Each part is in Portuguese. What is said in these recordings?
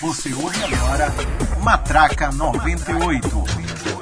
Você ouve agora Matraca 98.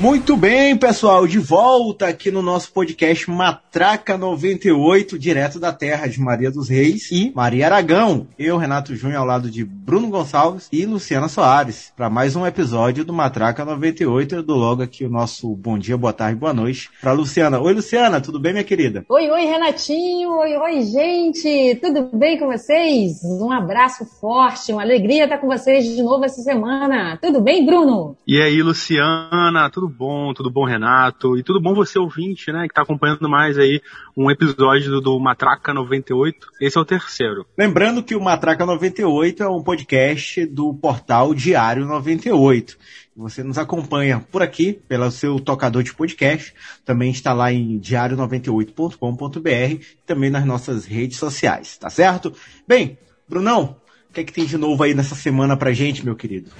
Muito bem, pessoal, de volta aqui no nosso podcast Matraca 98, direto da terra de Maria dos Reis e Maria Aragão. Eu, Renato Júnior, ao lado de Bruno Gonçalves e Luciana Soares, para mais um episódio do Matraca 98. Eu dou logo aqui o nosso bom dia, boa tarde, boa noite para Luciana. Oi, Luciana, tudo bem, minha querida? Oi, oi, Renatinho. Oi, oi, gente. Tudo bem com vocês? Um abraço forte, uma alegria estar com vocês de novo essa semana. Tudo bem, Bruno? E aí, Luciana, tudo tudo bom? Tudo bom, Renato? E tudo bom você ouvinte, né? Que está acompanhando mais aí um episódio do, do Matraca 98. Esse é o terceiro. Lembrando que o Matraca 98 é um podcast do portal Diário 98. Você nos acompanha por aqui, pelo seu tocador de podcast. Também está lá em diário98.com.br e também nas nossas redes sociais, tá certo? Bem, Brunão, que é que tem de novo aí nessa semana pra gente, meu querido?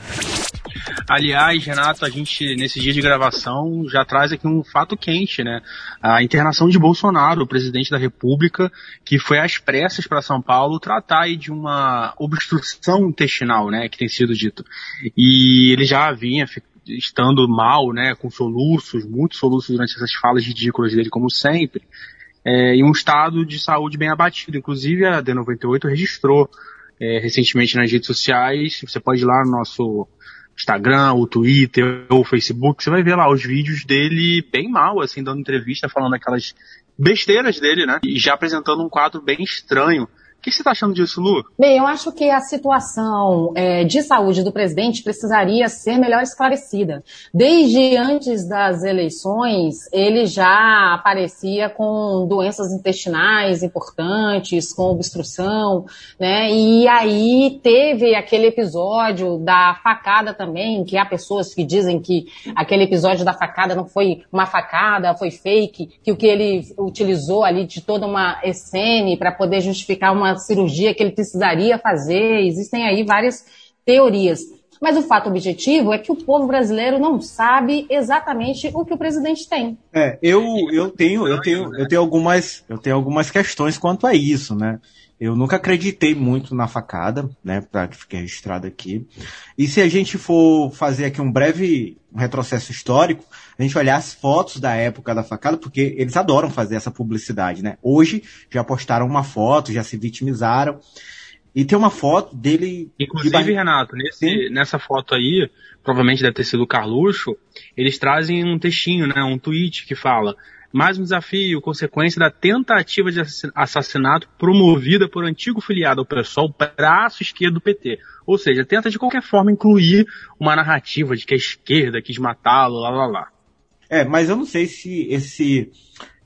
Aliás, Renato, a gente, nesse dia de gravação, já traz aqui um fato quente, né? A internação de Bolsonaro, o presidente da República, que foi às pressas para São Paulo tratar de uma obstrução intestinal, né? Que tem sido dito. E ele já vinha estando mal, né? Com soluços, muitos soluços durante essas falas ridículas dele, como sempre. É, em um estado de saúde bem abatido. Inclusive, a D98 registrou é, recentemente nas redes sociais. Você pode ir lá no nosso Instagram, o Twitter, ou Facebook, você vai ver lá os vídeos dele bem mal, assim, dando entrevista, falando aquelas besteiras dele, né? E já apresentando um quadro bem estranho que você está achando disso, Lu? Bem, eu acho que a situação é, de saúde do presidente precisaria ser melhor esclarecida. Desde antes das eleições, ele já aparecia com doenças intestinais importantes, com obstrução, né? E aí teve aquele episódio da facada também, que há pessoas que dizem que aquele episódio da facada não foi uma facada, foi fake, que o que ele utilizou ali de toda uma escene para poder justificar uma cirurgia que ele precisaria fazer. Existem aí várias teorias. Mas o fato objetivo é que o povo brasileiro não sabe exatamente o que o presidente tem. É, eu, eu tenho, eu tenho, eu tenho algumas, eu tenho algumas questões quanto a isso, né? Eu nunca acreditei muito na facada, né, para que fique registrado aqui. E se a gente for fazer aqui um breve retrocesso histórico, a gente olhar as fotos da época da facada, porque eles adoram fazer essa publicidade, né? Hoje já postaram uma foto, já se vitimizaram. E tem uma foto dele. Inclusive, de... Renato, nesse, nessa foto aí, provavelmente deve ter sido o Carluxo, eles trazem um textinho, né? Um tweet que fala mais um desafio, consequência da tentativa de assassinato promovida por antigo filiado ao PSOL, braço esquerdo do PT. Ou seja, tenta de qualquer forma incluir uma narrativa de que a esquerda quis matá-lo, lá lá lá. É, mas eu não sei se esse,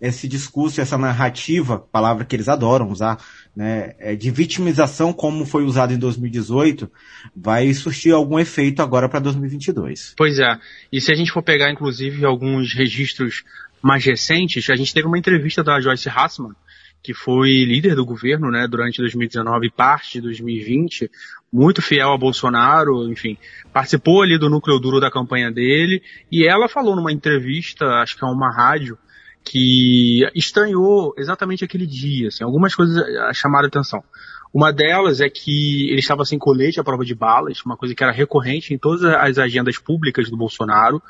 esse discurso, essa narrativa, palavra que eles adoram usar, né, é de vitimização como foi usado em 2018, vai surtir algum efeito agora para 2022. Pois é. E se a gente for pegar, inclusive, alguns registros mais recentes, a gente teve uma entrevista da Joyce Hassman, que foi líder do governo, né, durante 2019 e parte de 2020, muito fiel a Bolsonaro, enfim, participou ali do núcleo duro da campanha dele, e ela falou numa entrevista, acho que a uma rádio, que estranhou exatamente aquele dia, assim, algumas coisas chamaram atenção. Uma delas é que ele estava sem colete à prova de balas, uma coisa que era recorrente em todas as agendas públicas do Bolsonaro,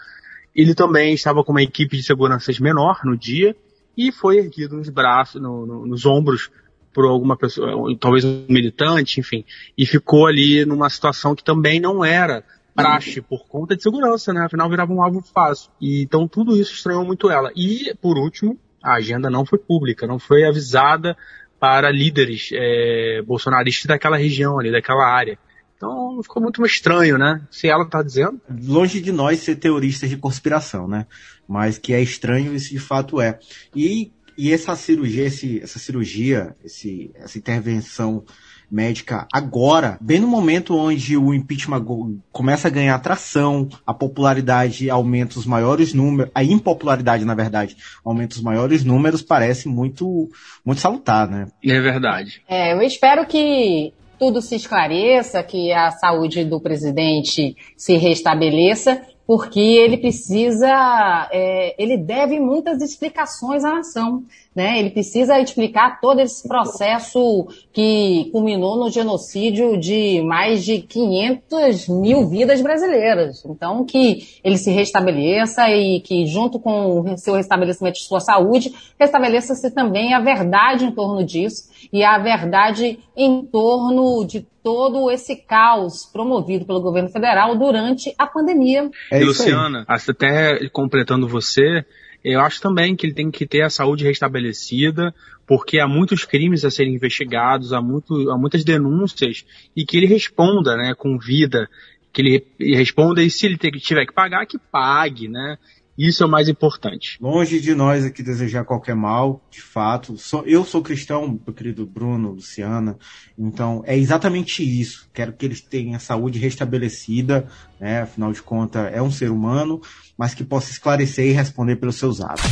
ele também estava com uma equipe de seguranças menor no dia e foi erguido nos braços, no, no, nos ombros por alguma pessoa, talvez um militante, enfim, e ficou ali numa situação que também não era praxe por conta de segurança, né? Afinal virava um alvo fácil. E, então tudo isso estranhou muito ela. E, por último, a agenda não foi pública, não foi avisada para líderes é, bolsonaristas daquela região ali, daquela área. Então ficou muito estranho, né? Se ela tá dizendo. Longe de nós ser teoristas de conspiração, né? Mas que é estranho, isso de fato é. E, e essa cirurgia, esse, essa cirurgia, esse, essa intervenção médica agora, bem no momento onde o impeachment começa a ganhar atração, a popularidade aumenta os maiores números, a impopularidade, na verdade, aumenta os maiores números, parece muito, muito salutar, né? É verdade. É, eu espero que tudo se esclareça, que a saúde do presidente se restabeleça, porque ele precisa, é, ele deve muitas explicações à nação. Né? Ele precisa explicar todo esse processo que culminou no genocídio de mais de 500 mil vidas brasileiras. Então, que ele se restabeleça e que, junto com o seu restabelecimento de sua saúde, restabeleça-se também a verdade em torno disso e a verdade em torno de todo esse caos promovido pelo governo federal durante a pandemia. É Luciana, até completando você, eu acho também que ele tem que ter a saúde restabelecida, porque há muitos crimes a serem investigados, há, muito, há muitas denúncias, e que ele responda, né, com vida, que ele responda e se ele tiver que pagar, que pague, né? Isso é o mais importante. Longe de nós aqui desejar qualquer mal, de fato. eu sou cristão, meu querido Bruno, Luciana, então é exatamente isso. Quero que eles tenham a saúde restabelecida, né? Afinal de contas, é um ser humano, mas que possa esclarecer e responder pelos seus atos.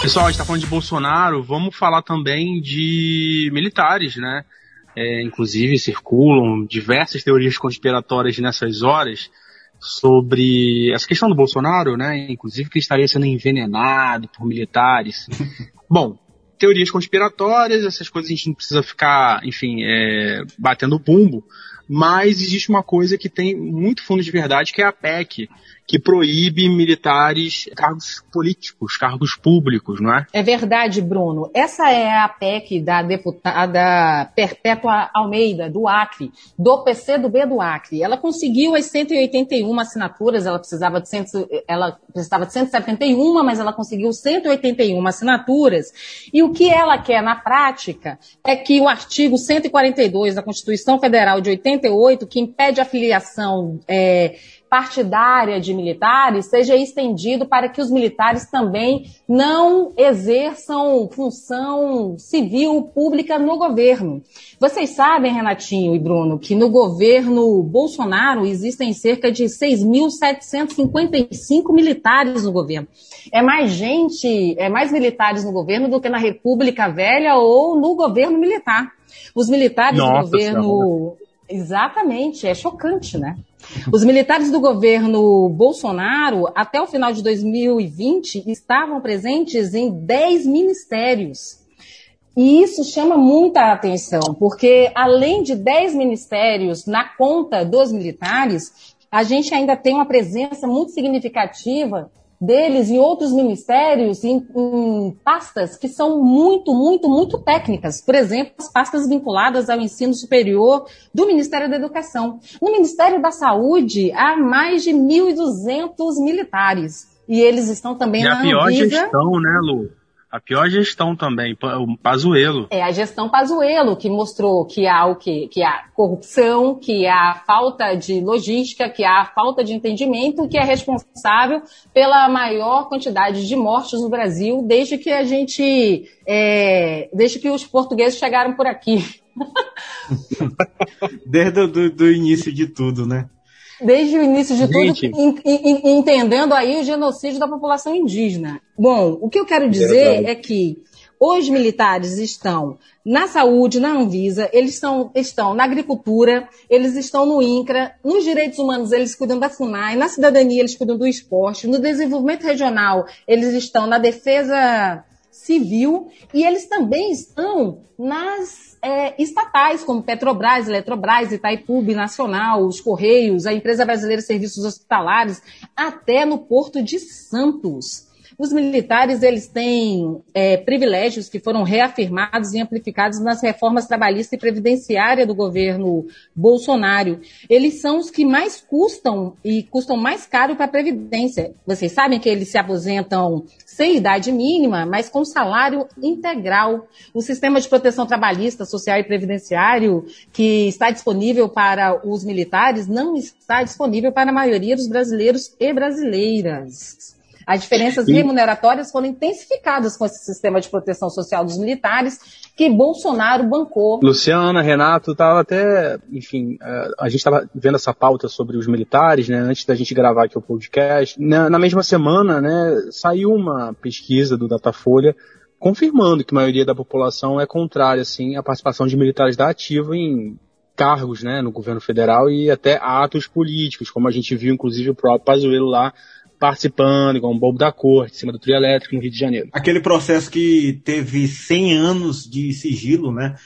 Pessoal, a gente está falando de Bolsonaro, vamos falar também de militares, né? É, inclusive circulam diversas teorias conspiratórias nessas horas sobre essa questão do Bolsonaro, né? Inclusive que ele estaria sendo envenenado por militares. Bom, teorias conspiratórias, essas coisas a gente não precisa ficar, enfim, é, batendo bumbo, mas existe uma coisa que tem muito fundo de verdade, que é a PEC, que proíbe militares cargos políticos, cargos públicos, não é? É verdade, Bruno. Essa é a PEC da deputada Perpétua Almeida, do Acre, do PC do Acre. Ela conseguiu as 181 assinaturas, ela precisava de, cento, ela precisava de 171, mas ela conseguiu 181 assinaturas. E o que ela quer na prática é que o artigo 142 da Constituição Federal de 88, que impede a filiação é, partidária de militares seja estendido para que os militares também não exerçam função civil pública no governo. Vocês sabem, Renatinho e Bruno, que no governo Bolsonaro existem cerca de 6.755 militares no governo. É mais gente, é mais militares no governo do que na República Velha ou no governo militar. Os militares Nossa, do governo. Exatamente, é chocante, né? Os militares do governo Bolsonaro, até o final de 2020, estavam presentes em 10 ministérios. E isso chama muita atenção, porque além de 10 ministérios na conta dos militares, a gente ainda tem uma presença muito significativa deles em outros ministérios, em, em, pastas que são muito, muito, muito técnicas. Por exemplo, as pastas vinculadas ao ensino superior do Ministério da Educação. No Ministério da Saúde, há mais de 1.200 militares. E eles estão também e na a pior Anvisa. gestão, né, Lu? A pior gestão também, o Pazuelo. É a gestão Pazuelo que mostrou que há o quê? Que há corrupção, que há falta de logística, que há falta de entendimento, que é responsável pela maior quantidade de mortes no Brasil desde que a gente, é, desde que os portugueses chegaram por aqui. desde o do, do início de tudo, né? Desde o início de Gente. tudo, entendendo aí o genocídio da população indígena. Bom, o que eu quero dizer é que os militares estão na saúde, na Anvisa, eles estão, estão na agricultura, eles estão no INCRA, nos direitos humanos eles cuidam da FUNAI, na cidadania eles cuidam do esporte, no desenvolvimento regional eles estão na defesa civil e eles também estão nas é, estatais, como Petrobras, Eletrobras, Itaipu, Nacional, os Correios, a Empresa Brasileira de Serviços Hospitalares, até no Porto de Santos. Os militares eles têm é, privilégios que foram reafirmados e amplificados nas reformas trabalhista e previdenciária do governo Bolsonaro. Eles são os que mais custam e custam mais caro para a previdência. Vocês sabem que eles se aposentam sem idade mínima, mas com salário integral. O sistema de proteção trabalhista, social e previdenciário que está disponível para os militares não está disponível para a maioria dos brasileiros e brasileiras. As diferenças e... remuneratórias foram intensificadas com esse sistema de proteção social dos militares que Bolsonaro bancou. Luciana, Renato, estava até, enfim, é, a gente estava vendo essa pauta sobre os militares, né, antes da gente gravar aqui o podcast. Na, na mesma semana, né, saiu uma pesquisa do Datafolha confirmando que a maioria da população é contrária, assim, à participação de militares da ativa em cargos, né, no governo federal e até atos políticos, como a gente viu, inclusive, o próprio Pazuello lá participando, igual um bobo da corte, em cima do trio elétrico no Rio de Janeiro. Aquele processo que teve 100 anos de sigilo, né?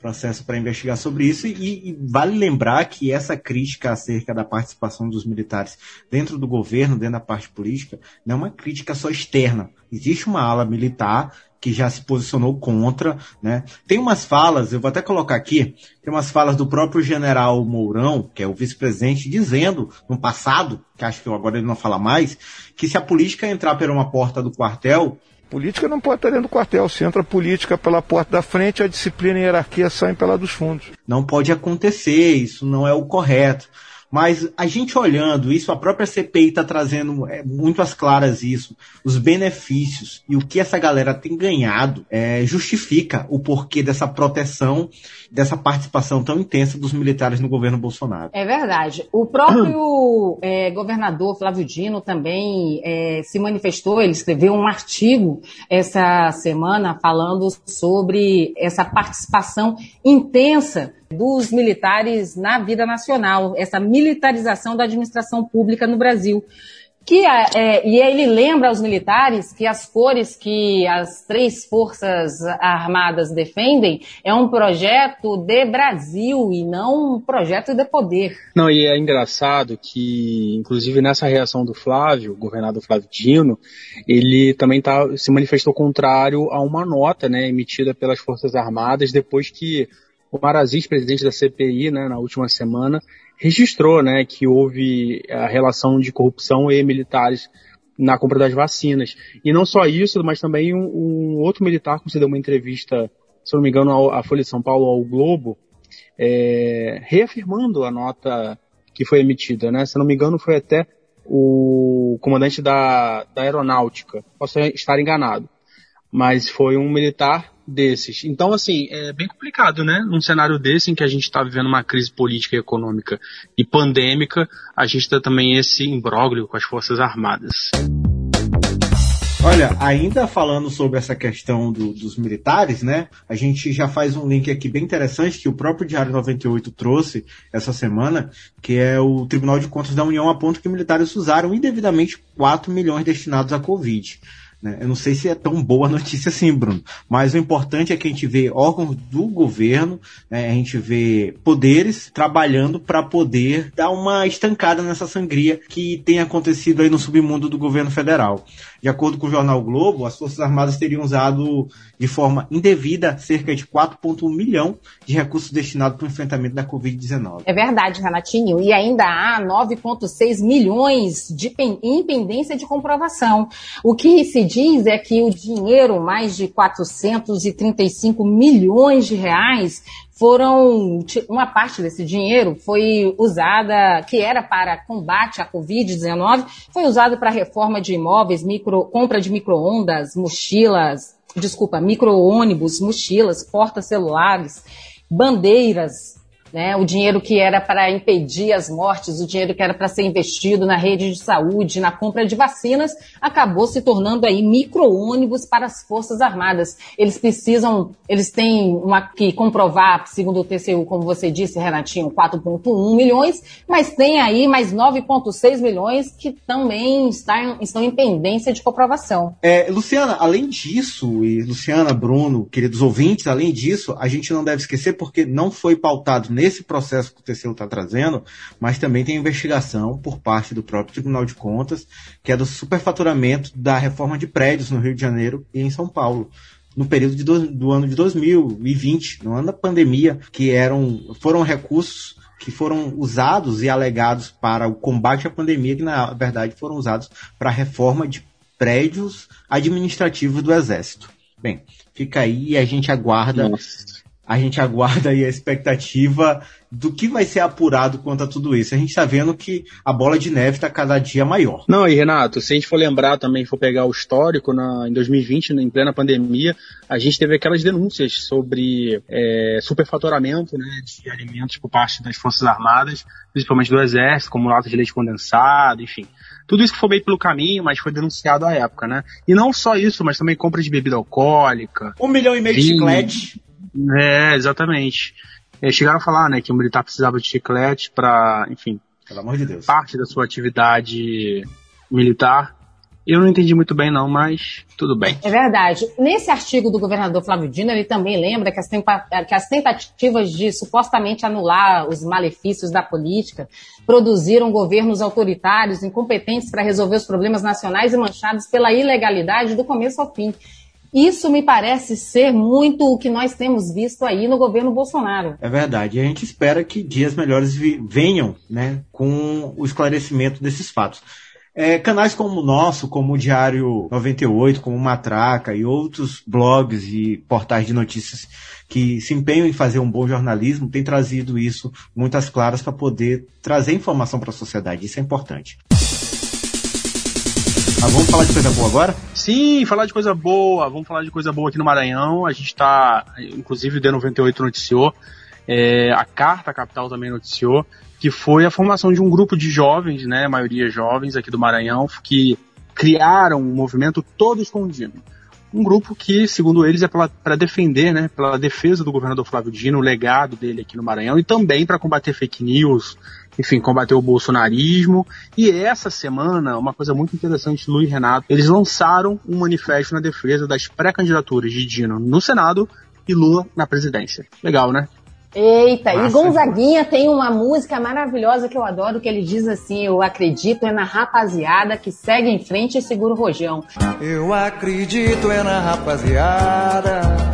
Processo para investigar sobre isso, e, e, vale lembrar que essa crítica acerca da participação dos militares dentro do governo, dentro da parte política, não é uma crítica só externa. Existe uma ala militar que já se posicionou contra, né? Tem umas falas, eu vou até colocar aqui, tem umas falas do próprio general Mourão, que é o vice-presidente, dizendo no passado, que acho que agora ele não fala mais, que se a política entrar por uma porta do quartel, Política não pode estar dentro do quartel. Se entra política pela porta da frente, a disciplina e a hierarquia saem pela dos fundos. Não pode acontecer, isso não é o correto. Mas a gente olhando isso, a própria CPI está trazendo é, muito às claras isso, os benefícios e o que essa galera tem ganhado é, justifica o porquê dessa proteção, dessa participação tão intensa dos militares no governo Bolsonaro. É verdade. O próprio é, governador Flávio Dino também é, se manifestou, ele escreveu um artigo essa semana falando sobre essa participação intensa dos militares na vida nacional, essa militarização da administração pública no Brasil. Que, é, é, e ele lembra aos militares que as cores que as três forças armadas defendem é um projeto de Brasil e não um projeto de poder. Não, e é engraçado que, inclusive nessa reação do Flávio, governador Flávio Dino, ele também tá, se manifestou contrário a uma nota né, emitida pelas Forças Armadas depois que o Marazis, presidente da CPI, né, na última semana, registrou né, que houve a relação de corrupção e militares na compra das vacinas. E não só isso, mas também um, um outro militar concedeu uma entrevista, se não me engano, à Folha de São Paulo, ao Globo, é, reafirmando a nota que foi emitida. Né? Se não me engano, foi até o comandante da, da aeronáutica. Posso estar enganado. Mas foi um militar desses. Então, assim, é bem complicado, né? Num cenário desse em que a gente está vivendo uma crise política e econômica e pandêmica, a gente tem também esse imbróglio com as Forças Armadas. Olha, ainda falando sobre essa questão do, dos militares, né? A gente já faz um link aqui bem interessante que o próprio Diário 98 trouxe essa semana, que é o Tribunal de Contas da União aponta que militares usaram indevidamente 4 milhões destinados à Covid. Né? Eu não sei se é tão boa notícia assim, Bruno, mas o importante é que a gente vê órgãos do governo, né? a gente vê poderes trabalhando para poder dar uma estancada nessa sangria que tem acontecido aí no submundo do governo federal. De acordo com o jornal Globo, as Forças Armadas teriam usado de forma indevida cerca de 4,1 milhão de recursos destinados para o enfrentamento da Covid-19. É verdade, Renatinho. E ainda há 9,6 milhões de impendência de comprovação. O que se diz é que o dinheiro, mais de 435 milhões de reais, foram uma parte desse dinheiro foi usada que era para combate à Covid-19 foi usado para reforma de imóveis, micro, compra de microondas, mochilas, desculpa, micro-ônibus, mochilas, portas celulares, bandeiras, né? O dinheiro que era para impedir as mortes, o dinheiro que era para ser investido na rede de saúde, na compra de vacinas, acabou se tornando aí micro-ônibus para as Forças Armadas. Eles precisam, eles têm uma, que comprovar, segundo o TCU, como você disse, Renatinho, 4,1 milhões, mas tem aí mais 9,6 milhões que também estão, estão em pendência de comprovação. É, Luciana, além disso, e Luciana, Bruno, queridos ouvintes, além disso, a gente não deve esquecer porque não foi pautado nesse processo que o TCU está trazendo, mas também tem investigação por parte do próprio Tribunal de Contas, que é do superfaturamento da reforma de prédios no Rio de Janeiro e em São Paulo no período de do, do, ano de 2020, no ano da pandemia, que eram, foram recursos que foram usados e alegados para o combate à pandemia, que na verdade foram usados para a reforma de prédios administrativos do Exército. Bem, fica aí e a gente aguarda Nossa a gente aguarda aí a expectativa do que vai ser apurado quanto a tudo isso. A gente está vendo que a bola de neve está cada dia maior. Não, e Renato, se a gente for lembrar também, for pegar o histórico, na, em 2020, em plena pandemia, a gente teve aquelas denúncias sobre é, superfaturamento né, de alimentos por parte das Forças Armadas, principalmente do Exército, como latas de leite condensado, enfim. Tudo isso que foi meio pelo caminho, mas foi denunciado à época, né? E não só isso, mas também compra de bebida alcoólica. Um milhão e meio de chiclete. É, exatamente. Eles chegaram a falar, né, que o militar precisava de chiclete para, enfim, pelo amor de Deus, parte da sua atividade militar. Eu não entendi muito bem, não, mas tudo bem. É verdade. Nesse artigo do governador Flávio Dino, ele também lembra que as, que as tentativas de supostamente anular os malefícios da política produziram governos autoritários, incompetentes para resolver os problemas nacionais e manchados pela ilegalidade do começo ao fim. Isso me parece ser muito o que nós temos visto aí no governo Bolsonaro. É verdade. A gente espera que dias melhores venham né, com o esclarecimento desses fatos. É, canais como o nosso, como o Diário 98, como o Matraca e outros blogs e portais de notícias que se empenham em fazer um bom jornalismo têm trazido isso muitas claras para poder trazer informação para a sociedade. Isso é importante. Ah, vamos falar de coisa boa agora? Sim, falar de coisa boa. Vamos falar de coisa boa aqui no Maranhão. A gente está, inclusive o D98 noticiou, é, a Carta Capital também noticiou, que foi a formação de um grupo de jovens, né, maioria jovens aqui do Maranhão, que criaram um movimento todo escondido. Um grupo que, segundo eles, é para defender, né, pela defesa do governador Flávio Dino, o legado dele aqui no Maranhão e também para combater fake news, enfim, combater o bolsonarismo. E essa semana, uma coisa muito interessante, Luiz Renato, eles lançaram um manifesto na defesa das pré-candidaturas de Dino no Senado e Lula na presidência. Legal, né? Eita, Nossa, e Gonzaguinha tem uma música maravilhosa que eu adoro, que ele diz assim, eu acredito é na rapaziada que segue em frente e segura o rojão. Eu acredito é na rapaziada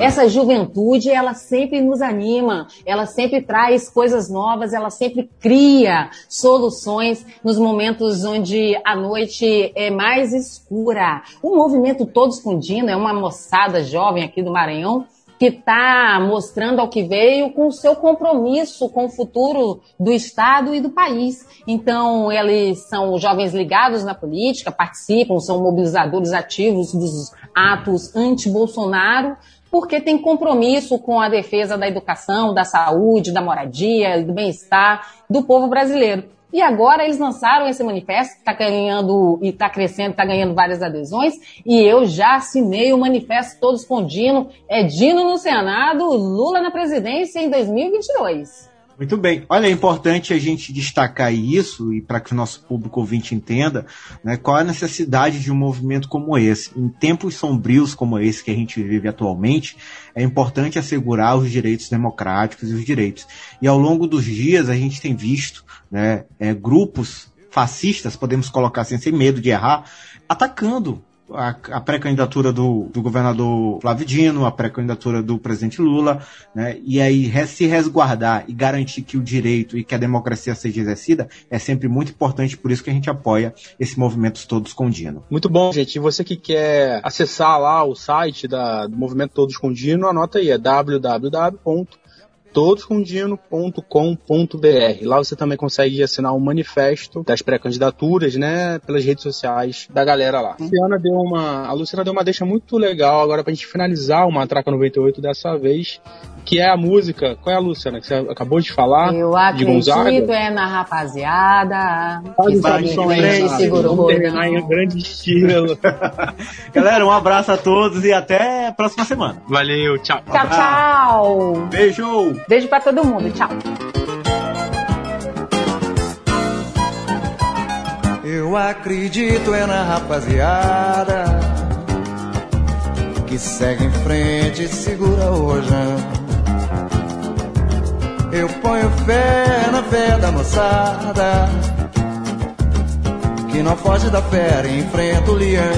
essa juventude, ela sempre nos anima, ela sempre traz coisas novas, ela sempre cria soluções nos momentos onde a noite é mais escura. O movimento Todos com Dino é uma moçada jovem aqui do Maranhão que está mostrando ao que veio com o seu compromisso com o futuro do Estado e do país. Então, eles são jovens ligados na política, participam, são mobilizadores ativos dos atos anti-Bolsonaro, porque tem compromisso com a defesa da educação, da saúde, da moradia, do bem-estar do povo brasileiro. E agora eles lançaram esse manifesto que está ganhando e está crescendo, está ganhando várias adesões. E eu já assinei o manifesto todos com Dino. É Dino no Senado, Lula na presidência em 2022. Muito bem. Olha, é importante a gente destacar isso e para que o nosso público ouvinte entenda né, qual é a necessidade de um movimento como esse. Em tempos sombrios como esse que a gente vive atualmente, é importante assegurar os direitos democráticos e os direitos. E ao longo dos dias a gente tem visto né, é, grupos fascistas, podemos colocar assim, sem medo de errar, atacando a, a pré-candidatura do, do, governador Flávio Dino, a pré-candidatura do presidente Lula, né? E aí se resguardar e garantir que o direito e que a democracia seja exercida é sempre muito importante, por isso que a gente apoia esse movimento Todos com Dino. Muito bom, gente. E você que quer acessar lá o site da, do Movimento Todos com Dino, anota aí, é www todoscomdino.com.br. Lá você também consegue assinar um manifesto das pré-candidaturas, né, pelas redes sociais da galera lá. A Luciana deu uma, a Luciana deu uma deixa muito legal agora pra gente finalizar o Matraca 98 dessa vez, que é a música. Qual é a Luciana que você acabou de falar? Eu acredito é na rapaziada. Em frente, segura o em grande estilo. Galera, um abraço a todos e até a próxima semana. Valeu, tchau. Tchau, tchau. Beijo. Beijo para todo mundo. Tchau. Eu acredito é na rapaziada que segue em frente e segura o rojão. Eu ponho fé na fé da moçada que não foge da fera e enfrenta o leão.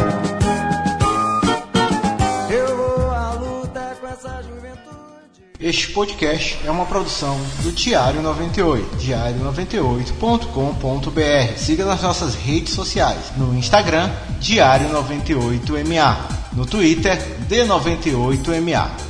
Este podcast é uma produção do Diário 98, diário98.com.br. Siga nas nossas redes sociais, no Instagram, Diário 98MA, no Twitter, D98MA.